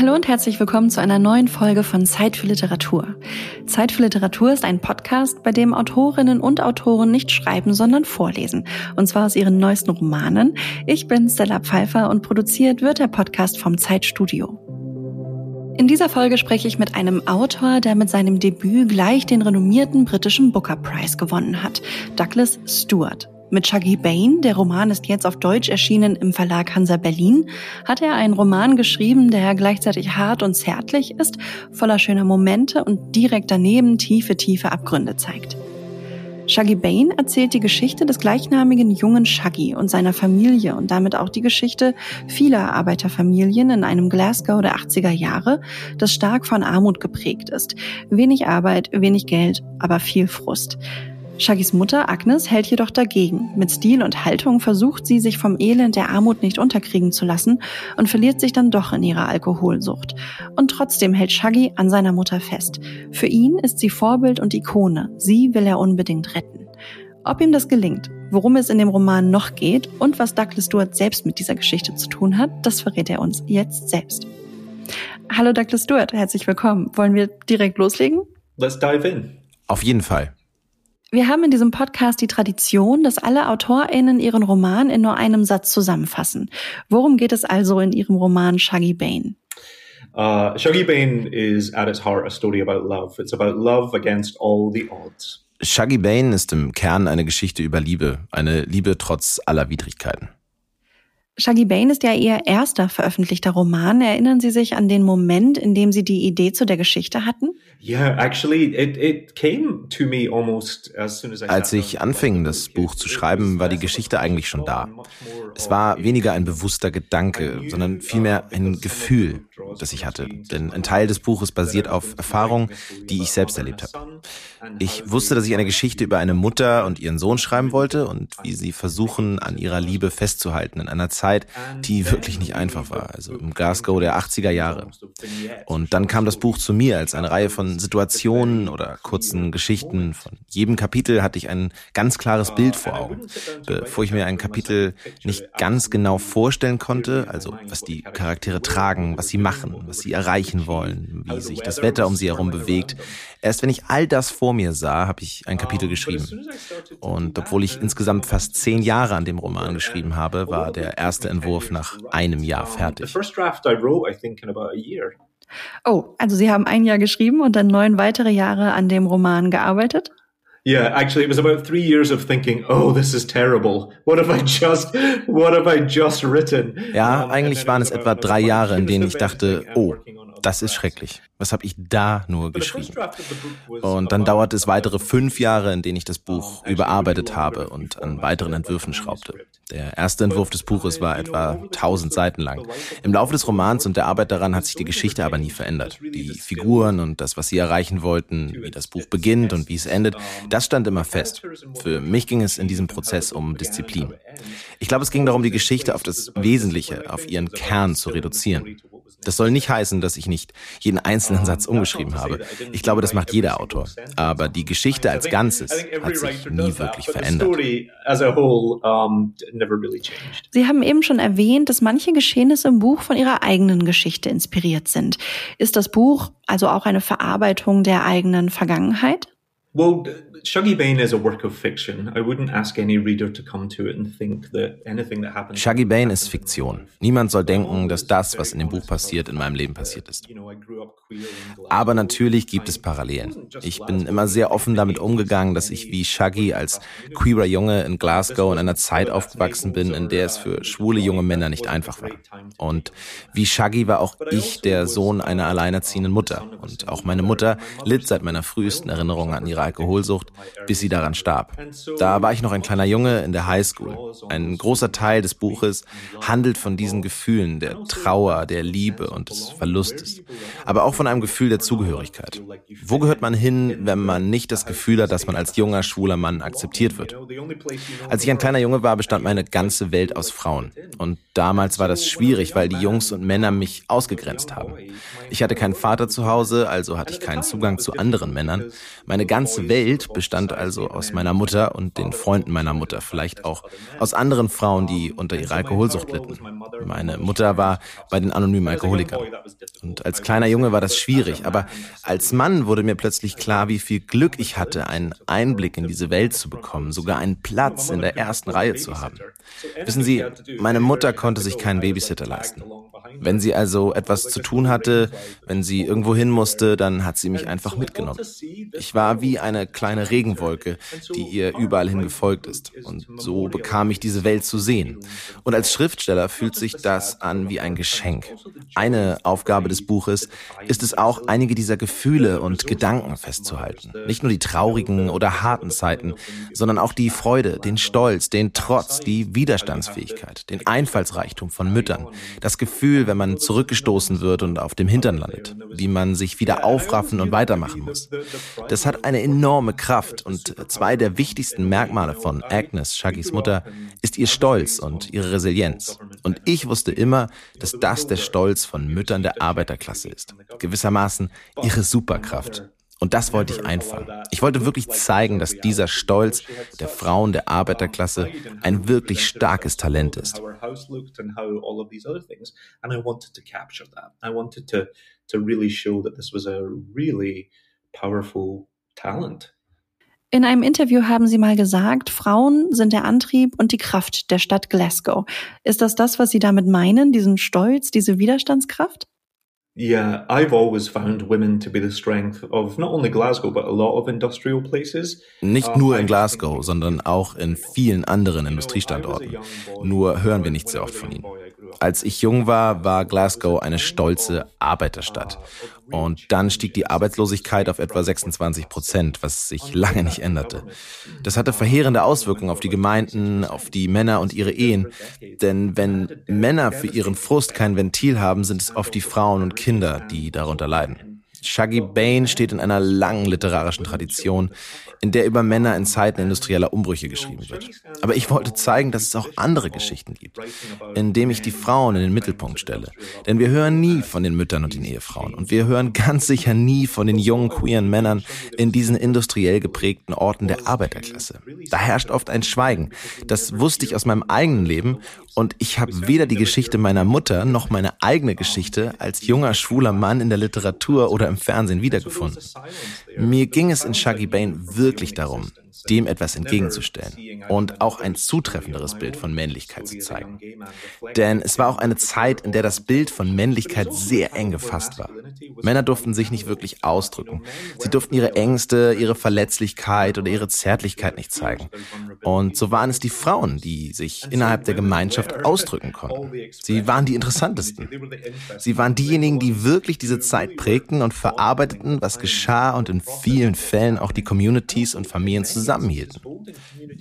Hallo und herzlich willkommen zu einer neuen Folge von Zeit für Literatur. Zeit für Literatur ist ein Podcast, bei dem Autorinnen und Autoren nicht schreiben, sondern vorlesen. Und zwar aus ihren neuesten Romanen. Ich bin Stella Pfeiffer und produziert wird der Podcast vom Zeitstudio. In dieser Folge spreche ich mit einem Autor, der mit seinem Debüt gleich den renommierten britischen Booker Prize gewonnen hat, Douglas Stewart. Mit Shaggy Bane, der Roman ist jetzt auf Deutsch erschienen im Verlag Hansa Berlin, hat er einen Roman geschrieben, der gleichzeitig hart und zärtlich ist, voller schöner Momente und direkt daneben tiefe, tiefe Abgründe zeigt. Shaggy Bane erzählt die Geschichte des gleichnamigen jungen Shaggy und seiner Familie und damit auch die Geschichte vieler Arbeiterfamilien in einem Glasgow der 80er Jahre, das stark von Armut geprägt ist. Wenig Arbeit, wenig Geld, aber viel Frust. Shaggys Mutter Agnes hält jedoch dagegen. Mit Stil und Haltung versucht sie, sich vom Elend der Armut nicht unterkriegen zu lassen und verliert sich dann doch in ihrer Alkoholsucht. Und trotzdem hält Shaggy an seiner Mutter fest. Für ihn ist sie Vorbild und Ikone. Sie will er unbedingt retten. Ob ihm das gelingt, worum es in dem Roman noch geht und was Douglas Stewart selbst mit dieser Geschichte zu tun hat, das verrät er uns jetzt selbst. Hallo Douglas Stewart, herzlich willkommen. Wollen wir direkt loslegen? Let's dive in. Auf jeden Fall. Wir haben in diesem Podcast die Tradition, dass alle AutorInnen ihren Roman in nur einem Satz zusammenfassen. Worum geht es also in Ihrem Roman Shaggy Bane? Uh, Shaggy Bane is at its heart a story about love. It's about love against all the odds. Shaggy Bane ist im Kern eine Geschichte über Liebe, eine Liebe trotz aller Widrigkeiten. Shaggy Bane ist ja Ihr erster veröffentlichter Roman. Erinnern Sie sich an den Moment, in dem Sie die Idee zu der Geschichte hatten? Als ich anfing, das Buch zu schreiben, war die Geschichte eigentlich schon da. Es war weniger ein bewusster Gedanke, sondern vielmehr ein Gefühl, das ich hatte. Denn ein Teil des Buches basiert auf Erfahrungen, die ich selbst erlebt habe. Ich wusste, dass ich eine Geschichte über eine Mutter und ihren Sohn schreiben wollte und wie sie versuchen, an ihrer Liebe festzuhalten in einer Zeit, die wirklich nicht einfach war, also im Glasgow der 80er Jahre. Und dann kam das Buch zu mir als eine Reihe von Situationen oder kurzen Geschichten. Von jedem Kapitel hatte ich ein ganz klares Bild vor Augen. Bevor ich mir ein Kapitel nicht ganz genau vorstellen konnte, also was die Charaktere tragen, was sie machen, was sie erreichen wollen, wie sich das Wetter um sie herum bewegt, erst wenn ich all das vor mir sah, habe ich ein Kapitel geschrieben. Und obwohl ich insgesamt fast zehn Jahre an dem Roman geschrieben habe, war der erste Entwurf nach einem Jahr fertig. Oh, also Sie haben ein Jahr geschrieben und dann neun weitere Jahre an dem Roman gearbeitet? Yeah, actually, it was about three years of thinking, oh, this is terrible. What have I just, what have I just written? Ja, eigentlich waren es etwa drei Jahre, in denen ich dachte, oh, das ist schrecklich. Was habe ich da nur geschrieben? Und dann dauerte es weitere fünf Jahre, in denen ich das Buch überarbeitet habe und an weiteren Entwürfen schraubte. Der erste Entwurf des Buches war etwa 1000 Seiten lang. Im Laufe des Romans und der Arbeit daran hat sich die Geschichte aber nie verändert. Die Figuren und das, was sie erreichen wollten, wie das Buch beginnt und wie es endet, das stand immer fest. Für mich ging es in diesem Prozess um Disziplin. Ich glaube, es ging darum, die Geschichte auf das Wesentliche, auf ihren Kern zu reduzieren. Das soll nicht heißen, dass ich nicht jeden einzelnen Satz umgeschrieben habe. Ich glaube, das macht jeder Autor. Aber die Geschichte als Ganzes hat sich nie wirklich verändert. Sie haben eben schon erwähnt, dass manche Geschehnisse im Buch von Ihrer eigenen Geschichte inspiriert sind. Ist das Buch also auch eine Verarbeitung der eigenen Vergangenheit? Well, Shaggy Bane is a work of fiction. I wouldn't ask any reader to come to it and think that anything that happens. Shaggy Bane ist Fiktion. Niemand soll denken, dass das, was in dem Buch passiert, in meinem Leben passiert ist. Aber natürlich gibt es Parallelen. Ich bin immer sehr offen damit umgegangen, dass ich wie Shaggy als queerer Junge in Glasgow in einer Zeit aufgewachsen bin, in der es für schwule junge Männer nicht einfach war. Und wie Shaggy war auch ich der Sohn einer alleinerziehenden Mutter. Und auch meine Mutter litt seit meiner frühesten Erinnerung an ihre Alkoholsucht bis sie daran starb. Da war ich noch ein kleiner Junge in der Highschool. Ein großer Teil des Buches handelt von diesen Gefühlen der Trauer, der Liebe und des Verlustes. aber auch von einem Gefühl der Zugehörigkeit. Wo gehört man hin, wenn man nicht das Gefühl hat, dass man als junger, schwuler Mann akzeptiert wird? Als ich ein kleiner Junge war, bestand meine ganze Welt aus Frauen. Und damals war das schwierig, weil die Jungs und Männer mich ausgegrenzt haben. Ich hatte keinen Vater zu Hause, also hatte ich keinen Zugang zu anderen Männern. Meine ganze Welt bestand also aus meiner Mutter und den Freunden meiner Mutter, vielleicht auch aus anderen Frauen, die unter ihrer Alkoholsucht litten. Meine Mutter war bei den anonymen Alkoholikern. Und als kleiner Junge war das schwierig, aber als Mann wurde mir plötzlich klar, wie viel Glück ich hatte, einen Einblick in diese Welt zu bekommen, sogar einen Platz in der ersten Reihe zu haben. Wissen Sie, meine Mutter konnte sich keinen Babysitter leisten. Wenn sie also etwas zu tun hatte, wenn sie irgendwo hin musste, dann hat sie mich einfach mitgenommen. Ich war wie eine kleine Regenwolke, die ihr überall hin gefolgt ist. Und so bekam ich diese Welt zu sehen. Und als Schriftsteller fühlt sich das an wie ein Geschenk. Eine Aufgabe des Buches ist es auch, einige dieser Gefühle und Gedanken festzuhalten. Nicht nur die traurigen oder harten Zeiten, sondern auch die Freude, den Stolz, den Trotz, die Widerstandsfähigkeit, den Einfallsreichtum von Müttern, das Gefühl, wenn man zurückgestoßen wird und auf dem Hintern landet, wie man sich wieder aufraffen und weitermachen muss. Das hat eine enorme Kraft und zwei der wichtigsten Merkmale von Agnes, Shaggys Mutter, ist ihr Stolz und ihre Resilienz. Und ich wusste immer, dass das der Stolz von Müttern der Arbeiterklasse ist. Gewissermaßen ihre Superkraft. Und das wollte ich einfangen. Ich wollte wirklich zeigen, dass dieser Stolz der Frauen der Arbeiterklasse ein wirklich starkes Talent ist. In einem Interview haben Sie mal gesagt, Frauen sind der Antrieb und die Kraft der Stadt Glasgow. Ist das das, was Sie damit meinen, diesen Stolz, diese Widerstandskraft? Yeah, I've always found women to be the strength of not only Glasgow, but a lot of industrial places. Nicht nur in Glasgow, sondern auch in vielen anderen Industriestandorten. Nur hören wir nicht sehr oft von ihnen. Als ich jung war, war Glasgow eine stolze Arbeiterstadt. Und dann stieg die Arbeitslosigkeit auf etwa 26 Prozent, was sich lange nicht änderte. Das hatte verheerende Auswirkungen auf die Gemeinden, auf die Männer und ihre Ehen. Denn wenn Männer für ihren Frust kein Ventil haben, sind es oft die Frauen und Kinder, die darunter leiden. Shaggy Bain steht in einer langen literarischen Tradition, in der über Männer in Zeiten industrieller Umbrüche geschrieben wird. Aber ich wollte zeigen, dass es auch andere Geschichten gibt, indem ich die Frauen in den Mittelpunkt stelle. Denn wir hören nie von den Müttern und den Ehefrauen. Und wir hören ganz sicher nie von den jungen, queeren Männern in diesen industriell geprägten Orten der Arbeiterklasse. Da herrscht oft ein Schweigen. Das wusste ich aus meinem eigenen Leben. Und ich habe weder die Geschichte meiner Mutter noch meine eigene Geschichte als junger, schwuler Mann in der Literatur oder im Fernsehen wiedergefunden. Mir ging es in Shaggy Bane wirklich darum, dem etwas entgegenzustellen und auch ein zutreffenderes Bild von Männlichkeit zu zeigen. Denn es war auch eine Zeit, in der das Bild von Männlichkeit sehr eng gefasst war. Männer durften sich nicht wirklich ausdrücken. Sie durften ihre Ängste, ihre Verletzlichkeit oder ihre Zärtlichkeit nicht zeigen. Und so waren es die Frauen, die sich innerhalb der Gemeinschaft ausdrücken konnten. Sie waren die interessantesten. Sie waren diejenigen, die wirklich diese Zeit prägten und verarbeiteten, was geschah und in vielen Fällen auch die Communities und Familien zusammen zusammenhielten.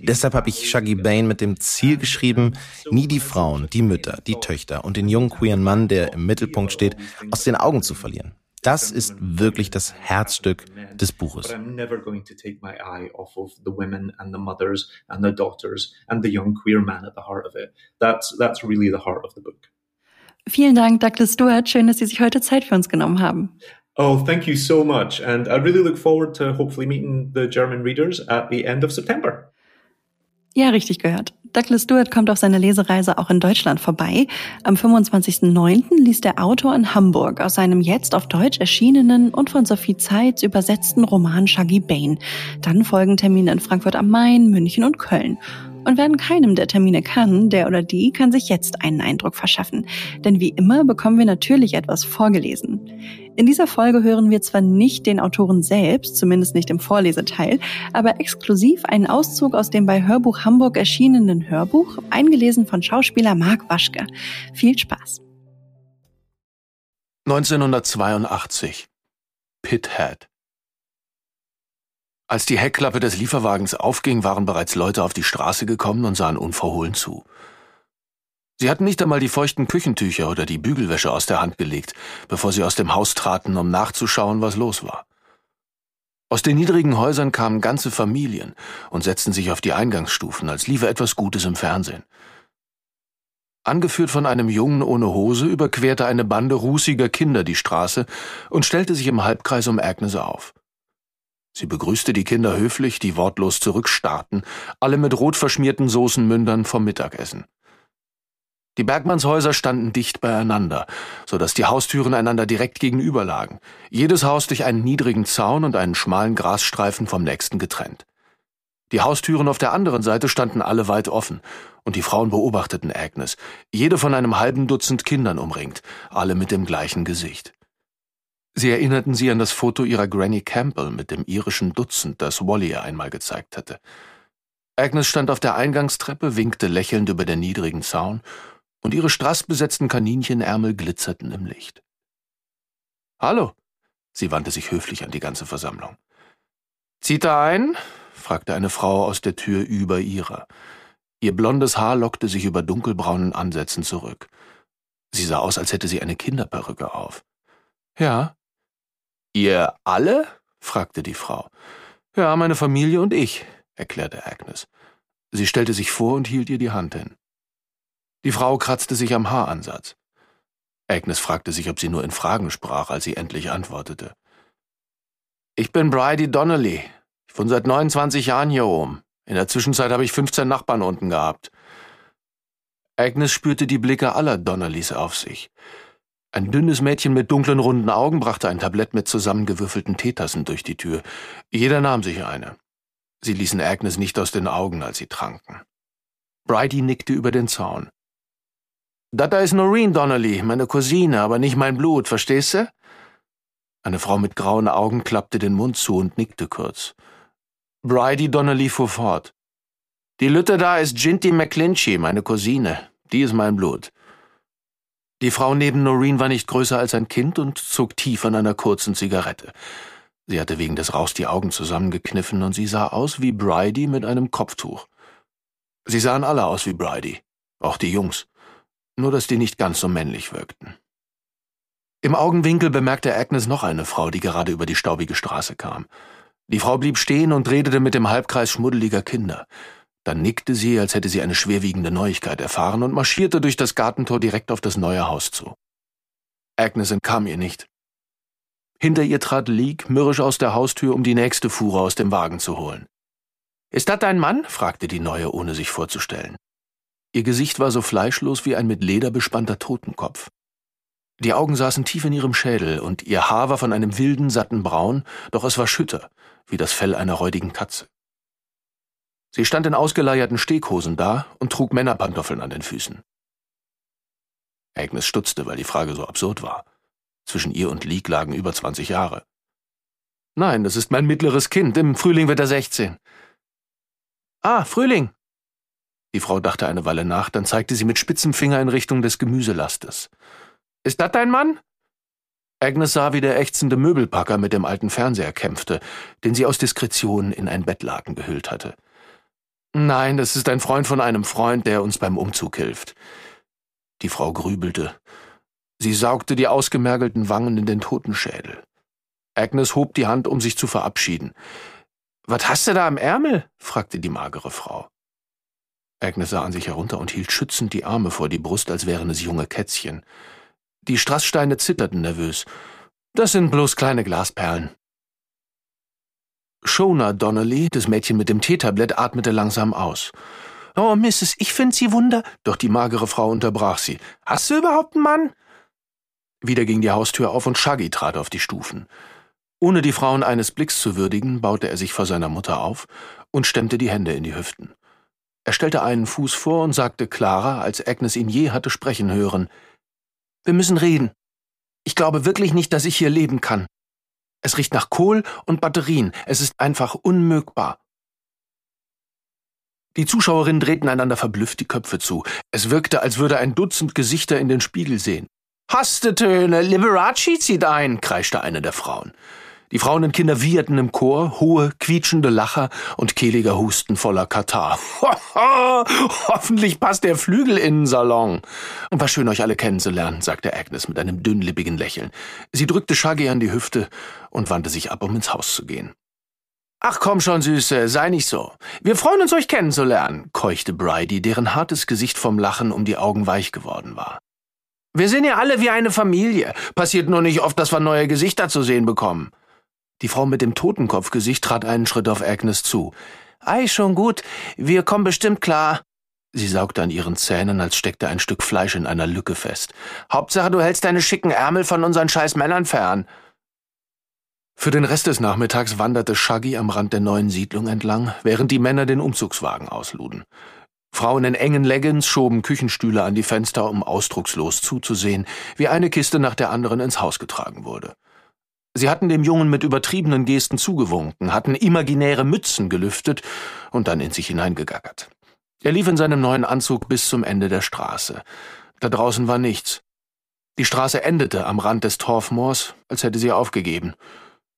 Deshalb habe ich Shaggy Bane mit dem Ziel geschrieben, nie die Frauen, die Mütter, die Töchter und den jungen queeren Mann, der im Mittelpunkt steht, aus den Augen zu verlieren. Das ist wirklich das Herzstück des Buches. Vielen Dank, Douglas Stewart. Schön, dass Sie sich heute Zeit für uns genommen haben. Oh, thank you so much. And I really look forward to hopefully meeting the German readers at the end of September. Ja, richtig gehört. Douglas Stewart kommt auf seiner Lesereise auch in Deutschland vorbei. Am 25.09. liest der Autor in Hamburg aus seinem jetzt auf Deutsch erschienenen und von Sophie Zeitz übersetzten Roman Shaggy Bane. Dann folgen Termine in Frankfurt am Main, München und Köln. Und wer an keinem der Termine kann, der oder die kann sich jetzt einen Eindruck verschaffen. Denn wie immer bekommen wir natürlich etwas vorgelesen. In dieser Folge hören wir zwar nicht den Autoren selbst, zumindest nicht im Vorleseteil, aber exklusiv einen Auszug aus dem bei Hörbuch Hamburg erschienenen Hörbuch, eingelesen von Schauspieler Marc Waschke. Viel Spaß. 1982. Pithead. Als die Heckklappe des Lieferwagens aufging, waren bereits Leute auf die Straße gekommen und sahen unverhohlen zu. Sie hatten nicht einmal die feuchten Küchentücher oder die Bügelwäsche aus der Hand gelegt, bevor sie aus dem Haus traten, um nachzuschauen, was los war. Aus den niedrigen Häusern kamen ganze Familien und setzten sich auf die Eingangsstufen, als liefe etwas Gutes im Fernsehen. Angeführt von einem Jungen ohne Hose überquerte eine Bande rußiger Kinder die Straße und stellte sich im Halbkreis um Agnes auf. Sie begrüßte die Kinder höflich, die wortlos zurückstarrten, alle mit rot verschmierten Soßenmündern vom Mittagessen. Die Bergmannshäuser standen dicht beieinander, so dass die Haustüren einander direkt gegenüber lagen, jedes Haus durch einen niedrigen Zaun und einen schmalen Grasstreifen vom nächsten getrennt. Die Haustüren auf der anderen Seite standen alle weit offen, und die Frauen beobachteten Agnes, jede von einem halben Dutzend Kindern umringt, alle mit dem gleichen Gesicht. Sie erinnerten sie an das Foto ihrer Granny Campbell mit dem irischen Dutzend, das Wally ihr einmal gezeigt hatte. Agnes stand auf der Eingangstreppe, winkte lächelnd über den niedrigen Zaun und ihre strassbesetzten Kaninchenärmel glitzerten im Licht. Hallo, sie wandte sich höflich an die ganze Versammlung. Zieht er ein? fragte eine Frau aus der Tür über ihrer. Ihr blondes Haar lockte sich über dunkelbraunen Ansätzen zurück. Sie sah aus, als hätte sie eine Kinderperücke auf. Ja. Ihr alle? fragte die Frau. Ja, meine Familie und ich, erklärte Agnes. Sie stellte sich vor und hielt ihr die Hand hin. Die Frau kratzte sich am Haaransatz. Agnes fragte sich, ob sie nur in Fragen sprach, als sie endlich antwortete. Ich bin Bridie Donnelly. Ich wohne seit 29 Jahren hier oben. In der Zwischenzeit habe ich 15 Nachbarn unten gehabt. Agnes spürte die Blicke aller Donnellys auf sich. Ein dünnes Mädchen mit dunklen runden Augen brachte ein Tablett mit zusammengewürfelten Teetassen durch die Tür. Jeder nahm sich eine. Sie ließen Agnes nicht aus den Augen, als sie tranken. Bridie nickte über den Zaun. Dat da ist Noreen Donnelly, meine Cousine, aber nicht mein Blut, verstehst du? Eine Frau mit grauen Augen klappte den Mund zu und nickte kurz. Bridie Donnelly fuhr fort. Die Lütte da ist Ginty McClinchy, meine Cousine. Die ist mein Blut. Die Frau neben Noreen war nicht größer als ein Kind und zog tief an einer kurzen Zigarette. Sie hatte wegen des Rauchs die Augen zusammengekniffen und sie sah aus wie Bridie mit einem Kopftuch. Sie sahen alle aus wie Bridie, auch die Jungs nur dass die nicht ganz so männlich wirkten. Im Augenwinkel bemerkte Agnes noch eine Frau, die gerade über die staubige Straße kam. Die Frau blieb stehen und redete mit dem Halbkreis schmuddeliger Kinder. Dann nickte sie, als hätte sie eine schwerwiegende Neuigkeit erfahren und marschierte durch das Gartentor direkt auf das neue Haus zu. Agnes entkam ihr nicht. Hinter ihr trat Leek mürrisch aus der Haustür, um die nächste Fuhre aus dem Wagen zu holen. Ist das dein Mann? fragte die Neue, ohne sich vorzustellen. Ihr Gesicht war so fleischlos wie ein mit Leder bespannter Totenkopf. Die Augen saßen tief in ihrem Schädel und ihr Haar war von einem wilden, satten Braun, doch es war schütter, wie das Fell einer räudigen Katze. Sie stand in ausgeleierten Steghosen da und trug Männerpantoffeln an den Füßen. Agnes stutzte, weil die Frage so absurd war. Zwischen ihr und Leek lagen über 20 Jahre. Nein, das ist mein mittleres Kind. Im Frühling wird er 16. Ah, Frühling, die Frau dachte eine Weile nach, dann zeigte sie mit spitzem Finger in Richtung des Gemüselastes. Ist das dein Mann? Agnes sah, wie der ächzende Möbelpacker mit dem alten Fernseher kämpfte, den sie aus Diskretion in ein Bettlaken gehüllt hatte. Nein, das ist ein Freund von einem Freund, der uns beim Umzug hilft. Die Frau grübelte. Sie saugte die ausgemergelten Wangen in den Totenschädel. Agnes hob die Hand, um sich zu verabschieden. Was hast du da am Ärmel? fragte die magere Frau. Agnes sah an sich herunter und hielt schützend die Arme vor die Brust, als wären es junge Kätzchen. Die Strasssteine zitterten nervös. Das sind bloß kleine Glasperlen. Shona Donnelly, das Mädchen mit dem Teetablett, atmete langsam aus. Oh, Mrs., ich find Sie wunder. Doch die magere Frau unterbrach sie. Hast du überhaupt einen Mann? Wieder ging die Haustür auf und Shaggy trat auf die Stufen. Ohne die Frauen eines Blicks zu würdigen, baute er sich vor seiner Mutter auf und stemmte die Hände in die Hüften. Er stellte einen Fuß vor und sagte klarer, als Agnes ihn je hatte sprechen hören. Wir müssen reden. Ich glaube wirklich nicht, dass ich hier leben kann. Es riecht nach Kohl und Batterien. Es ist einfach unmögbar. Die Zuschauerinnen drehten einander verblüfft die Köpfe zu. Es wirkte, als würde ein Dutzend Gesichter in den Spiegel sehen. Hastetöne, Liberace zieht ein, kreischte eine der Frauen. Die Frauen und Kinder wieherten im Chor, hohe, quietschende Lacher und kehliger Husten voller Katar. Hoffentlich passt der Flügel in den Salon. War schön, euch alle kennenzulernen, sagte Agnes mit einem dünnlippigen Lächeln. Sie drückte Shaggy an die Hüfte und wandte sich ab, um ins Haus zu gehen. Ach komm schon, Süße, sei nicht so. Wir freuen uns, euch kennenzulernen, keuchte Bridie, deren hartes Gesicht vom Lachen um die Augen weich geworden war. Wir sind ja alle wie eine Familie. Passiert nur nicht oft, dass wir neue Gesichter zu sehen bekommen. Die Frau mit dem Totenkopfgesicht trat einen Schritt auf Agnes zu. Ei, schon gut, wir kommen bestimmt klar. Sie saugte an ihren Zähnen, als steckte ein Stück Fleisch in einer Lücke fest. Hauptsache, du hältst deine schicken Ärmel von unseren scheiß Männern fern. Für den Rest des Nachmittags wanderte Shaggy am Rand der neuen Siedlung entlang, während die Männer den Umzugswagen ausluden. Frauen in engen Leggings schoben Küchenstühle an die Fenster, um ausdruckslos zuzusehen, wie eine Kiste nach der anderen ins Haus getragen wurde. Sie hatten dem Jungen mit übertriebenen Gesten zugewunken, hatten imaginäre Mützen gelüftet und dann in sich hineingegackert. Er lief in seinem neuen Anzug bis zum Ende der Straße. Da draußen war nichts. Die Straße endete am Rand des Torfmoors, als hätte sie aufgegeben.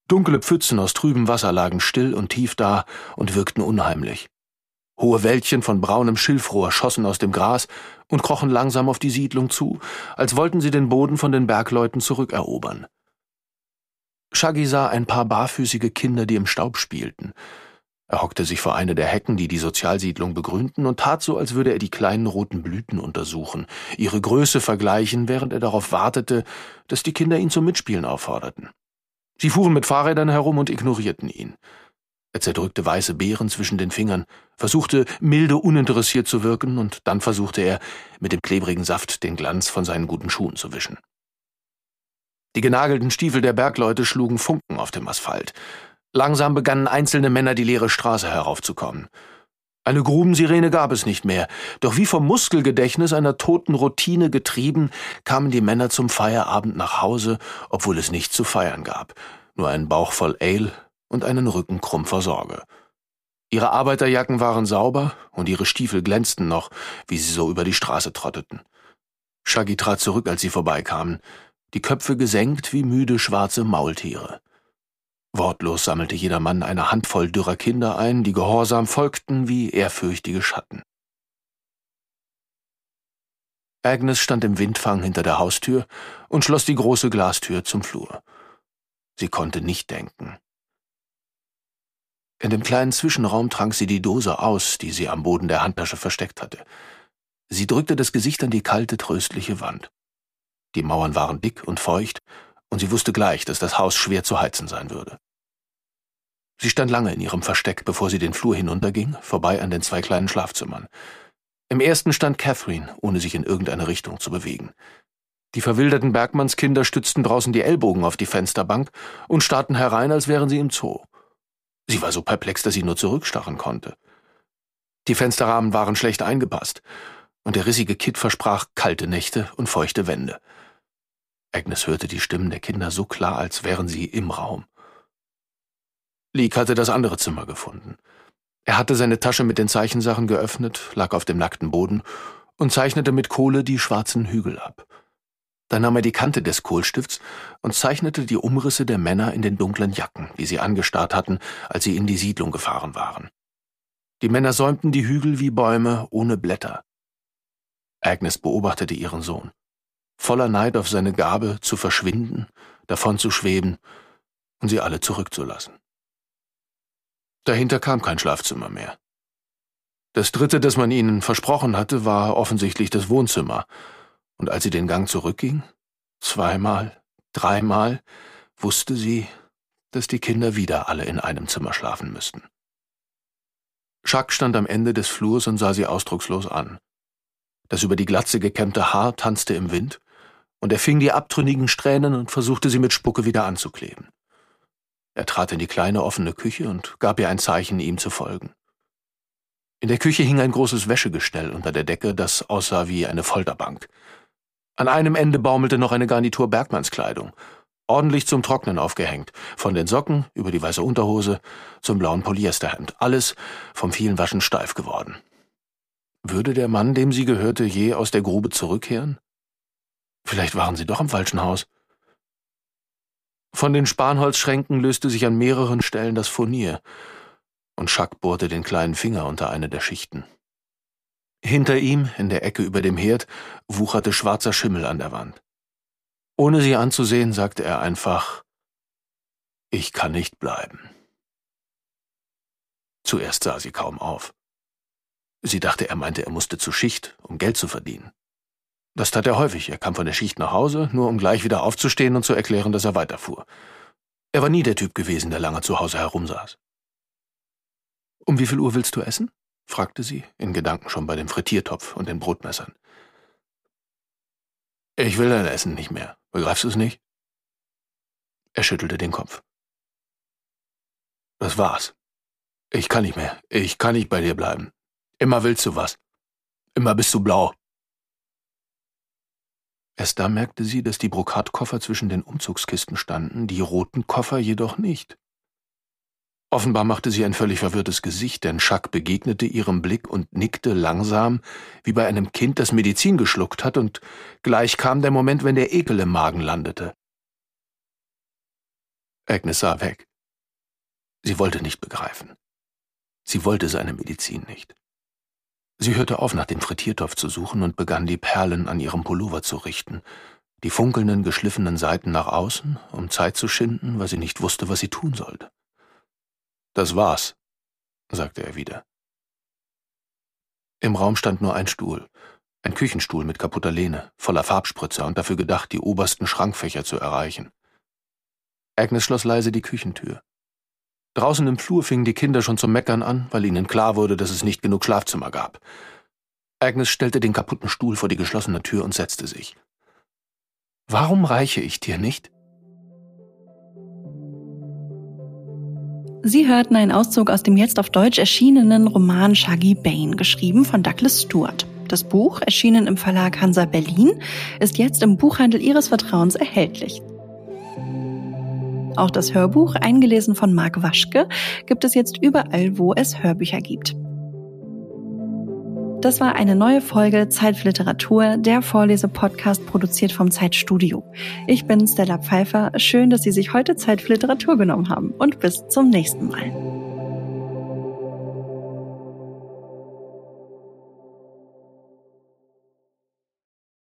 Dunkle Pfützen aus trübem Wasser lagen still und tief da und wirkten unheimlich. Hohe Wäldchen von braunem Schilfrohr schossen aus dem Gras und krochen langsam auf die Siedlung zu, als wollten sie den Boden von den Bergleuten zurückerobern. Shaggy sah ein paar barfüßige Kinder, die im Staub spielten. Er hockte sich vor eine der Hecken, die die Sozialsiedlung begrünten, und tat so, als würde er die kleinen roten Blüten untersuchen, ihre Größe vergleichen, während er darauf wartete, dass die Kinder ihn zum Mitspielen aufforderten. Sie fuhren mit Fahrrädern herum und ignorierten ihn. Er zerdrückte weiße Beeren zwischen den Fingern, versuchte milde uninteressiert zu wirken, und dann versuchte er, mit dem klebrigen Saft den Glanz von seinen guten Schuhen zu wischen. Die genagelten Stiefel der Bergleute schlugen Funken auf dem Asphalt. Langsam begannen einzelne Männer die leere Straße heraufzukommen. Eine Grubensirene gab es nicht mehr, doch wie vom Muskelgedächtnis einer toten Routine getrieben, kamen die Männer zum Feierabend nach Hause, obwohl es nichts zu feiern gab, nur einen Bauch voll Ale und einen Rücken krumm vor Sorge. Ihre Arbeiterjacken waren sauber und ihre Stiefel glänzten noch, wie sie so über die Straße trotteten. Shaggy trat zurück, als sie vorbeikamen die Köpfe gesenkt wie müde schwarze Maultiere. Wortlos sammelte jeder Mann eine Handvoll dürrer Kinder ein, die gehorsam folgten wie ehrfürchtige Schatten. Agnes stand im Windfang hinter der Haustür und schloss die große Glastür zum Flur. Sie konnte nicht denken. In dem kleinen Zwischenraum trank sie die Dose aus, die sie am Boden der Handtasche versteckt hatte. Sie drückte das Gesicht an die kalte, tröstliche Wand. Die Mauern waren dick und feucht, und sie wusste gleich, dass das Haus schwer zu heizen sein würde. Sie stand lange in ihrem Versteck, bevor sie den Flur hinunterging, vorbei an den zwei kleinen Schlafzimmern. Im ersten stand Catherine, ohne sich in irgendeine Richtung zu bewegen. Die verwilderten Bergmannskinder stützten draußen die Ellbogen auf die Fensterbank und starrten herein, als wären sie im Zoo. Sie war so perplex, dass sie nur zurückstarren konnte. Die Fensterrahmen waren schlecht eingepasst, und der rissige Kit versprach kalte Nächte und feuchte Wände. Agnes hörte die Stimmen der Kinder so klar, als wären sie im Raum. Leek hatte das andere Zimmer gefunden. Er hatte seine Tasche mit den Zeichensachen geöffnet, lag auf dem nackten Boden und zeichnete mit Kohle die schwarzen Hügel ab. Dann nahm er die Kante des Kohlstifts und zeichnete die Umrisse der Männer in den dunklen Jacken, die sie angestarrt hatten, als sie in die Siedlung gefahren waren. Die Männer säumten die Hügel wie Bäume ohne Blätter. Agnes beobachtete ihren Sohn voller Neid auf seine Gabe zu verschwinden, davon zu schweben und sie alle zurückzulassen. Dahinter kam kein Schlafzimmer mehr. Das dritte, das man ihnen versprochen hatte, war offensichtlich das Wohnzimmer, und als sie den Gang zurückging, zweimal, dreimal, wusste sie, dass die Kinder wieder alle in einem Zimmer schlafen müssten. Chuck stand am Ende des Flurs und sah sie ausdruckslos an. Das über die Glatze gekämmte Haar tanzte im Wind, und er fing die abtrünnigen Strähnen und versuchte sie mit Spucke wieder anzukleben. Er trat in die kleine offene Küche und gab ihr ein Zeichen, ihm zu folgen. In der Küche hing ein großes Wäschegestell unter der Decke, das aussah wie eine Folterbank. An einem Ende baumelte noch eine Garnitur Bergmannskleidung, ordentlich zum Trocknen aufgehängt, von den Socken über die weiße Unterhose zum blauen Polyesterhemd, alles vom vielen Waschen steif geworden. Würde der Mann, dem sie gehörte, je aus der Grube zurückkehren? Vielleicht waren sie doch im falschen Haus. Von den Spanholzschränken löste sich an mehreren Stellen das Furnier, und Schack bohrte den kleinen Finger unter eine der Schichten. Hinter ihm, in der Ecke über dem Herd, wucherte schwarzer Schimmel an der Wand. Ohne sie anzusehen, sagte er einfach Ich kann nicht bleiben. Zuerst sah sie kaum auf. Sie dachte, er meinte, er musste zur Schicht, um Geld zu verdienen. Das tat er häufig. Er kam von der Schicht nach Hause, nur um gleich wieder aufzustehen und zu erklären, dass er weiterfuhr. Er war nie der Typ gewesen, der lange zu Hause herumsaß. Um wie viel Uhr willst du essen? fragte sie, in Gedanken schon bei dem Frittiertopf und den Brotmessern. Ich will dein Essen nicht mehr. Begreifst du es nicht? Er schüttelte den Kopf. Das war's. Ich kann nicht mehr. Ich kann nicht bei dir bleiben. Immer willst du was. Immer bist du blau. Erst da merkte sie, dass die Brokatkoffer zwischen den Umzugskisten standen, die roten Koffer jedoch nicht. Offenbar machte sie ein völlig verwirrtes Gesicht, denn Schack begegnete ihrem Blick und nickte langsam, wie bei einem Kind, das Medizin geschluckt hat, und gleich kam der Moment, wenn der Ekel im Magen landete. Agnes sah weg. Sie wollte nicht begreifen. Sie wollte seine Medizin nicht. Sie hörte auf, nach dem Frittiertopf zu suchen und begann die Perlen an ihrem Pullover zu richten, die funkelnden, geschliffenen Seiten nach außen, um Zeit zu schinden, weil sie nicht wusste, was sie tun sollte. Das war's, sagte er wieder. Im Raum stand nur ein Stuhl, ein Küchenstuhl mit kaputter Lehne, voller Farbspritzer und dafür gedacht, die obersten Schrankfächer zu erreichen. Agnes schloss leise die Küchentür. Draußen im Flur fingen die Kinder schon zu meckern an, weil ihnen klar wurde, dass es nicht genug Schlafzimmer gab. Agnes stellte den kaputten Stuhl vor die geschlossene Tür und setzte sich. Warum reiche ich dir nicht? Sie hörten einen Auszug aus dem jetzt auf Deutsch erschienenen Roman Shaggy Bane, geschrieben von Douglas Stewart. Das Buch, erschienen im Verlag Hansa Berlin, ist jetzt im Buchhandel Ihres Vertrauens erhältlich. Auch das Hörbuch, eingelesen von Marc Waschke, gibt es jetzt überall, wo es Hörbücher gibt. Das war eine neue Folge Zeit für Literatur, der Vorlese-Podcast produziert vom Zeitstudio. Ich bin Stella Pfeiffer. Schön, dass Sie sich heute Zeit für Literatur genommen haben und bis zum nächsten Mal.